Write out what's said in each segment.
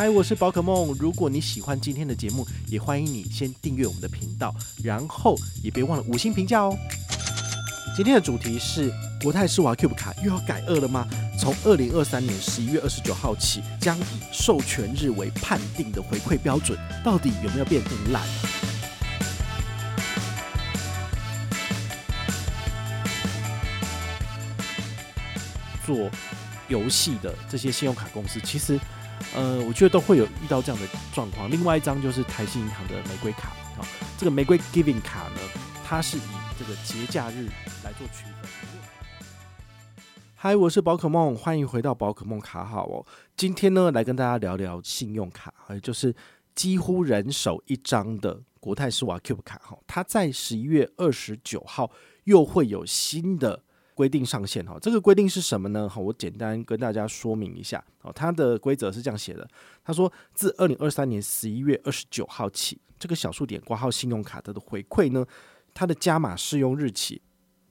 嗨，我是宝可梦。如果你喜欢今天的节目，也欢迎你先订阅我们的频道，然后也别忘了五星评价哦。今天的主题是国泰世华 Cube 卡又要改二了吗？从二零二三年十一月二十九号起，将以授权日为判定的回馈标准，到底有没有变更烂？做游戏的这些信用卡公司，其实，呃，我觉得都会有遇到这样的状况。另外一张就是台新银行的玫瑰卡，啊，这个玫瑰 Giving 卡呢，它是以这个节假日来做区分。嗨，我是宝可梦，欢迎回到宝可梦卡好哦。今天呢，来跟大家聊聊信用卡，还有就是几乎人手一张的国泰世华 Cube 卡哈，它在十一月二十九号又会有新的。规定上线哈，这个规定是什么呢？哈，我简单跟大家说明一下。哦，它的规则是这样写的：他说，自二零二三年十一月二十九号起，这个小数点挂号信用卡的回馈呢，它的加码适用日期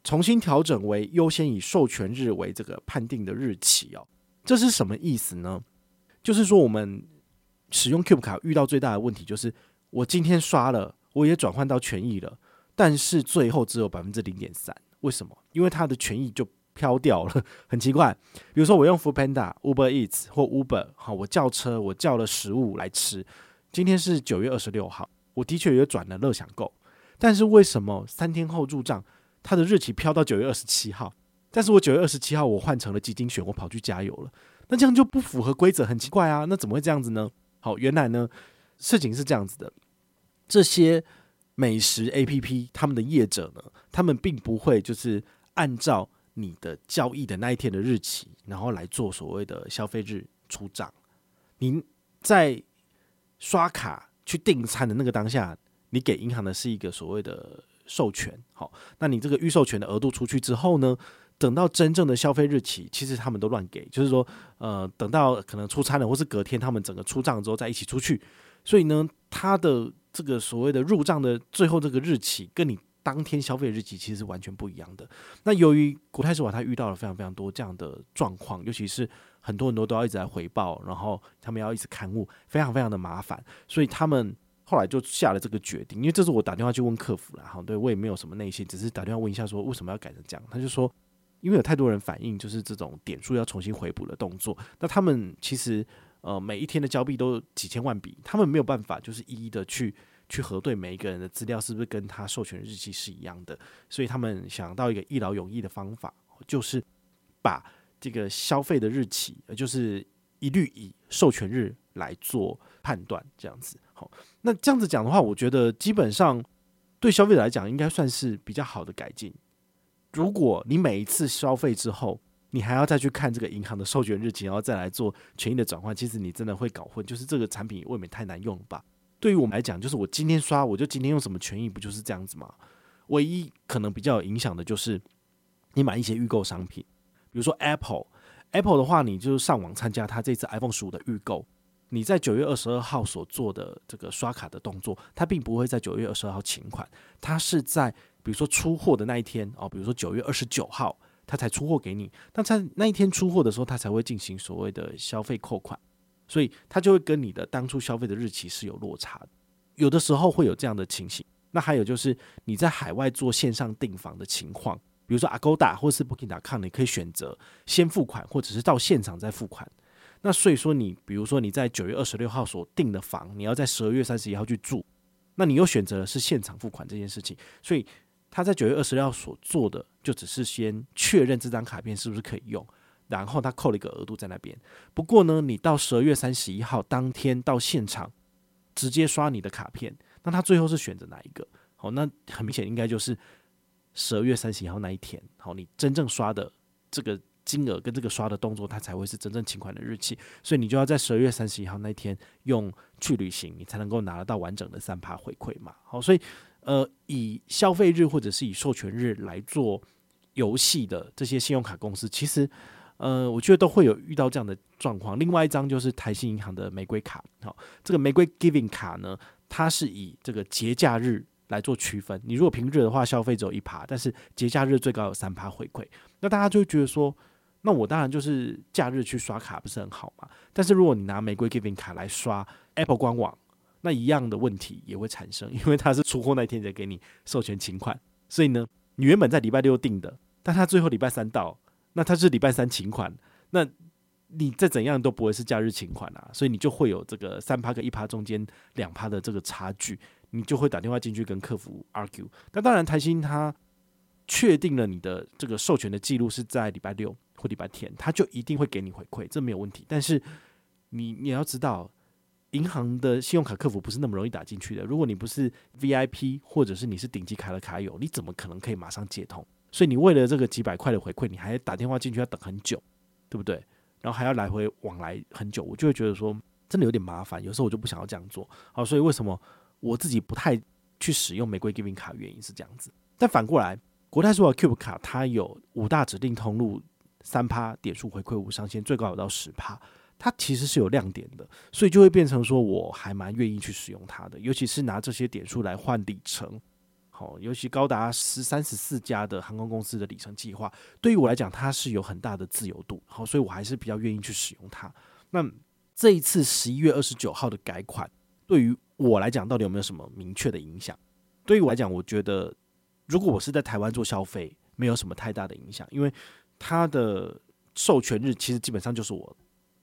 重新调整为优先以授权日为这个判定的日期哦。这是什么意思呢？就是说，我们使用 Cube 卡遇到最大的问题就是，我今天刷了，我也转换到权益了，但是最后只有百分之零点三。为什么？因为它的权益就飘掉了，很奇怪。比如说，我用 Foodpanda、Uber Eats 或 Uber，好，我叫车，我叫了食物来吃。今天是九月二十六号，我的确也转了乐享购，但是为什么三天后入账，它的日期飘到九月二十七号？但是我九月二十七号我换成了基金选，我跑去加油了，那这样就不符合规则，很奇怪啊！那怎么会这样子呢？好，原来呢，事情是这样子的，这些。美食 APP 他们的业者呢，他们并不会就是按照你的交易的那一天的日期，然后来做所谓的消费日出账。您在刷卡去订餐的那个当下，你给银行的是一个所谓的授权。好，那你这个预授权的额度出去之后呢，等到真正的消费日期，其实他们都乱给，就是说，呃，等到可能出餐了，或是隔天他们整个出账之后再一起出去。所以呢，他的。这个所谓的入账的最后这个日期，跟你当天消费日期其实是完全不一样的。那由于国泰世华他遇到了非常非常多这样的状况，尤其是很多很多都要一直来回报，然后他们要一直勘误，非常非常的麻烦。所以他们后来就下了这个决定，因为这是我打电话去问客服了，哈，对我也没有什么内心，只是打电话问一下说为什么要改成这样。他就说，因为有太多人反映，就是这种点数要重新回补的动作，那他们其实。呃，每一天的交币都几千万笔，他们没有办法就是一一的去去核对每一个人的资料是不是跟他授权日期是一样的，所以他们想到一个一劳永逸的方法，就是把这个消费的日期，就是一律以授权日来做判断，这样子。好，那这样子讲的话，我觉得基本上对消费者来讲应该算是比较好的改进。如果你每一次消费之后，你还要再去看这个银行的授权日期，然后再来做权益的转换，其实你真的会搞混。就是这个产品未免太难用了吧？对于我们来讲，就是我今天刷，我就今天用什么权益，不就是这样子吗？唯一可能比较有影响的就是你买一些预购商品，比如说 Apple，Apple 的话，你就是上网参加它这次 iPhone 十五的预购，你在九月二十二号所做的这个刷卡的动作，它并不会在九月二十二号请款，它是在比如说出货的那一天哦，比如说九月二十九号。他才出货给你，那在那一天出货的时候，他才会进行所谓的消费扣款，所以他就会跟你的当初消费的日期是有落差的，有的时候会有这样的情形。那还有就是你在海外做线上订房的情况，比如说 Agoda 或是 Booking.com，你可以选择先付款，或者是到现场再付款。那所以说，你比如说你在九月二十六号所订的房，你要在十二月三十一号去住，那你又选择的是现场付款这件事情，所以。他在九月二十六号所做的，就只是先确认这张卡片是不是可以用，然后他扣了一个额度在那边。不过呢，你到十二月三十一号当天到现场直接刷你的卡片，那他最后是选择哪一个？好，那很明显应该就是十二月三十一号那一天。好，你真正刷的这个金额跟这个刷的动作，它才会是真正请款的日期。所以你就要在十二月三十一号那天用去旅行，你才能够拿得到完整的三趴回馈嘛。好，所以。呃，以消费日或者是以授权日来做游戏的这些信用卡公司，其实呃，我觉得都会有遇到这样的状况。另外一张就是台新银行的玫瑰卡，好，这个玫瑰 Giving 卡呢，它是以这个节假日来做区分。你如果平日的话，消费只有一趴，但是节假日最高有三趴回馈。那大家就会觉得说，那我当然就是假日去刷卡不是很好嘛？但是如果你拿玫瑰 Giving 卡来刷 Apple 官网，那一样的问题也会产生，因为它是出货那天才给你授权请款，所以呢，你原本在礼拜六订的，但它最后礼拜三到，那它是礼拜三请款，那你再怎样都不会是假日请款啊，所以你就会有这个三趴跟一趴中间两趴的这个差距，你就会打电话进去跟客服 argue。那当然，台新它确定了你的这个授权的记录是在礼拜六或礼拜天，它就一定会给你回馈，这没有问题。但是你你要知道，银行的信用卡客服不是那么容易打进去的。如果你不是 VIP 或者是你是顶级卡的卡友，你怎么可能可以马上接通？所以你为了这个几百块的回馈，你还打电话进去要等很久，对不对？然后还要来回往来很久，我就会觉得说真的有点麻烦。有时候我就不想要这样做。好，所以为什么我自己不太去使用玫瑰 Giving 卡？原因是这样子。但反过来，国泰世华 Cube 卡它有五大指定通路，三趴点数回馈无上限，最高有到十趴，它其实是有亮点的，所以就会变成说我还蛮愿意去使用它的，尤其是拿这些点数来换里程。好，尤其高达十三十四家的航空公司的里程计划，对于我来讲，它是有很大的自由度。好，所以我还是比较愿意去使用它。那这一次十一月二十九号的改款，对于我来讲，到底有没有什么明确的影响？对于我来讲，我觉得如果我是在台湾做消费，没有什么太大的影响，因为它的授权日其实基本上就是我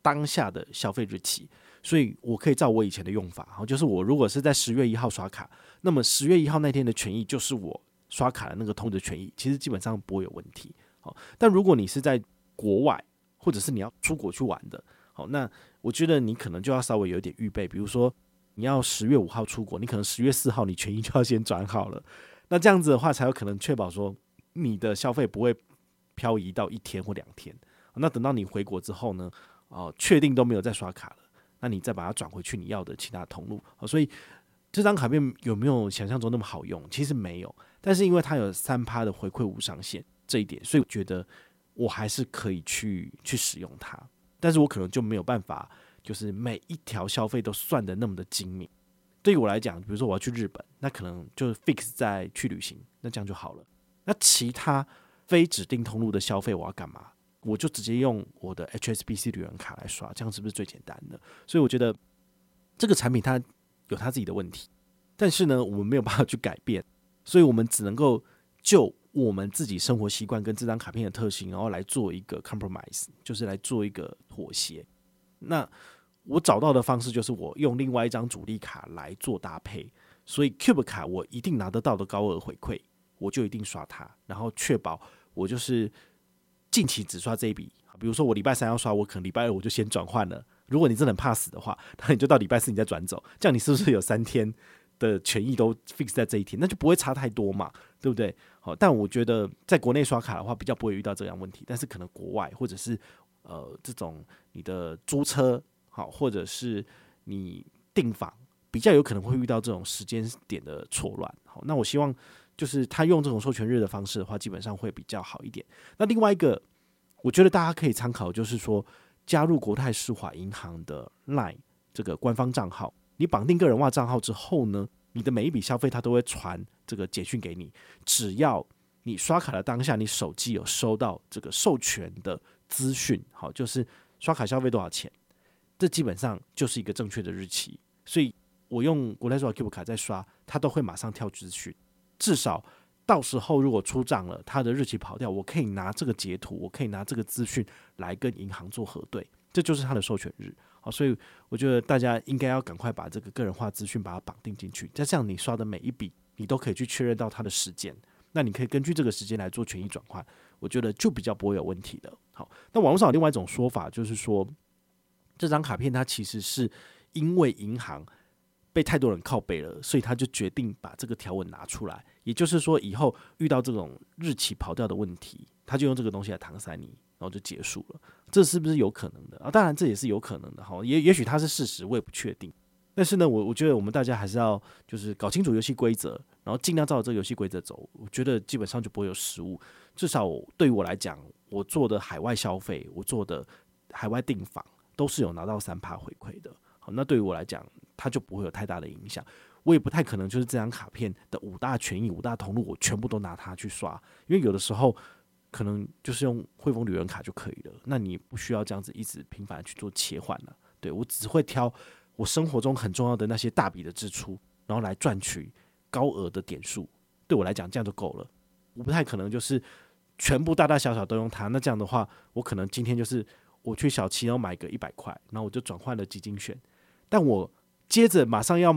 当下的消费日期。所以我可以照我以前的用法，好，就是我如果是在十月一号刷卡，那么十月一号那天的权益就是我刷卡的那个通知权益，其实基本上不会有问题。好，但如果你是在国外，或者是你要出国去玩的，好，那我觉得你可能就要稍微有点预备，比如说你要十月五号出国，你可能十月四号你权益就要先转好了，那这样子的话才有可能确保说你的消费不会漂移到一天或两天。那等到你回国之后呢，哦，确定都没有再刷卡了。那你再把它转回去你要的其他通路，所以这张卡片有没有想象中那么好用？其实没有，但是因为它有三趴的回馈无上限这一点，所以我觉得我还是可以去去使用它。但是我可能就没有办法，就是每一条消费都算的那么的精明。对于我来讲，比如说我要去日本，那可能就 fix 在去旅行，那这样就好了。那其他非指定通路的消费，我要干嘛？我就直接用我的 HSBC 旅人卡来刷，这样是不是最简单的？所以我觉得这个产品它有它自己的问题，但是呢，我们没有办法去改变，所以我们只能够就我们自己生活习惯跟这张卡片的特性，然后来做一个 compromise，就是来做一个妥协。那我找到的方式就是我用另外一张主力卡来做搭配，所以 Cube 卡我一定拿得到的高额回馈，我就一定刷它，然后确保我就是。近期只刷这一笔，比如说我礼拜三要刷，我可能礼拜二我就先转换了。如果你真的很怕死的话，那你就到礼拜四你再转走，这样你是不是有三天的权益都 fix 在这一天？那就不会差太多嘛，对不对？好，但我觉得在国内刷卡的话，比较不会遇到这样问题。但是可能国外或者是呃这种你的租车好，或者是你订房，比较有可能会遇到这种时间点的错乱。好，那我希望。就是他用这种授权日的方式的话，基本上会比较好一点。那另外一个，我觉得大家可以参考，就是说加入国泰世华银行的 LINE 这个官方账号，你绑定个人化账号之后呢，你的每一笔消费它都会传这个简讯给你。只要你刷卡的当下，你手机有收到这个授权的资讯，好，就是刷卡消费多少钱，这基本上就是一个正确的日期。所以我用国泰世华 Cube 卡在刷，它都会马上跳资讯。至少到时候如果出账了，他的日期跑掉，我可以拿这个截图，我可以拿这个资讯来跟银行做核对，这就是他的授权日。好，所以我觉得大家应该要赶快把这个个人化资讯把它绑定进去，再这样你刷的每一笔，你都可以去确认到它的时间，那你可以根据这个时间来做权益转换，我觉得就比较不会有问题的。好，那网络上有另外一种说法，就是说这张卡片它其实是因为银行。被太多人靠背了，所以他就决定把这个条文拿出来。也就是说，以后遇到这种日期跑掉的问题，他就用这个东西来搪塞你，然后就结束了。这是不是有可能的啊？当然，这也是有可能的哈。也也许它是事实，我也不确定。但是呢，我我觉得我们大家还是要就是搞清楚游戏规则，然后尽量照着这个游戏规则走。我觉得基本上就不会有失误。至少对于我来讲，我做的海外消费，我做的海外订房，都是有拿到三趴回馈的。好，那对于我来讲，它就不会有太大的影响。我也不太可能就是这张卡片的五大权益、五大通路，我全部都拿它去刷，因为有的时候可能就是用汇丰旅人卡就可以了。那你不需要这样子一直频繁去做切换了。对，我只会挑我生活中很重要的那些大笔的支出，然后来赚取高额的点数。对我来讲，这样就够了。我不太可能就是全部大大小小都用它。那这样的话，我可能今天就是我去小七，然后买个一百块，然后我就转换了基金选。但我接着马上要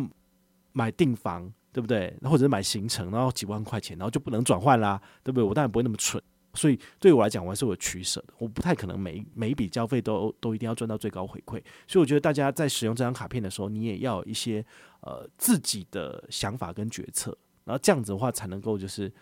买订房，对不对？或者是买行程，然后几万块钱，然后就不能转换啦，对不对？我当然不会那么蠢。所以对我来讲，我还是有取舍的。我不太可能每每一笔交费都都一定要赚到最高回馈。所以我觉得大家在使用这张卡片的时候，你也要有一些呃自己的想法跟决策，然后这样子的话才能够就是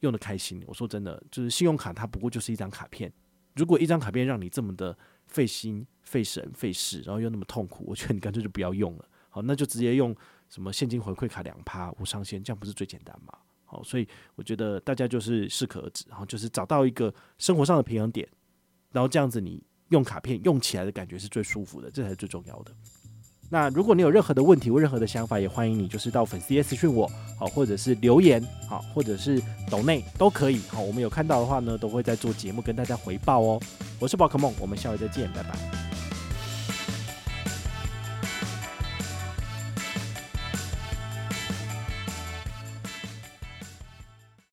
用得开心。我说真的，就是信用卡它不过就是一张卡片。如果一张卡片让你这么的费心、费神、费事，然后又那么痛苦，我觉得你干脆就不要用了。好，那就直接用什么现金回馈卡两趴无上限，这样不是最简单吗？好，所以我觉得大家就是适可而止，然后就是找到一个生活上的平衡点，然后这样子你用卡片用起来的感觉是最舒服的，这才是最重要的。那如果你有任何的问题或任何的想法，也欢迎你就是到粉丝页私讯我，好，或者是留言，好，或者是抖内都可以，好，我们有看到的话呢，都会在做节目跟大家回报哦。我是宝可梦，我们下回再见，拜拜。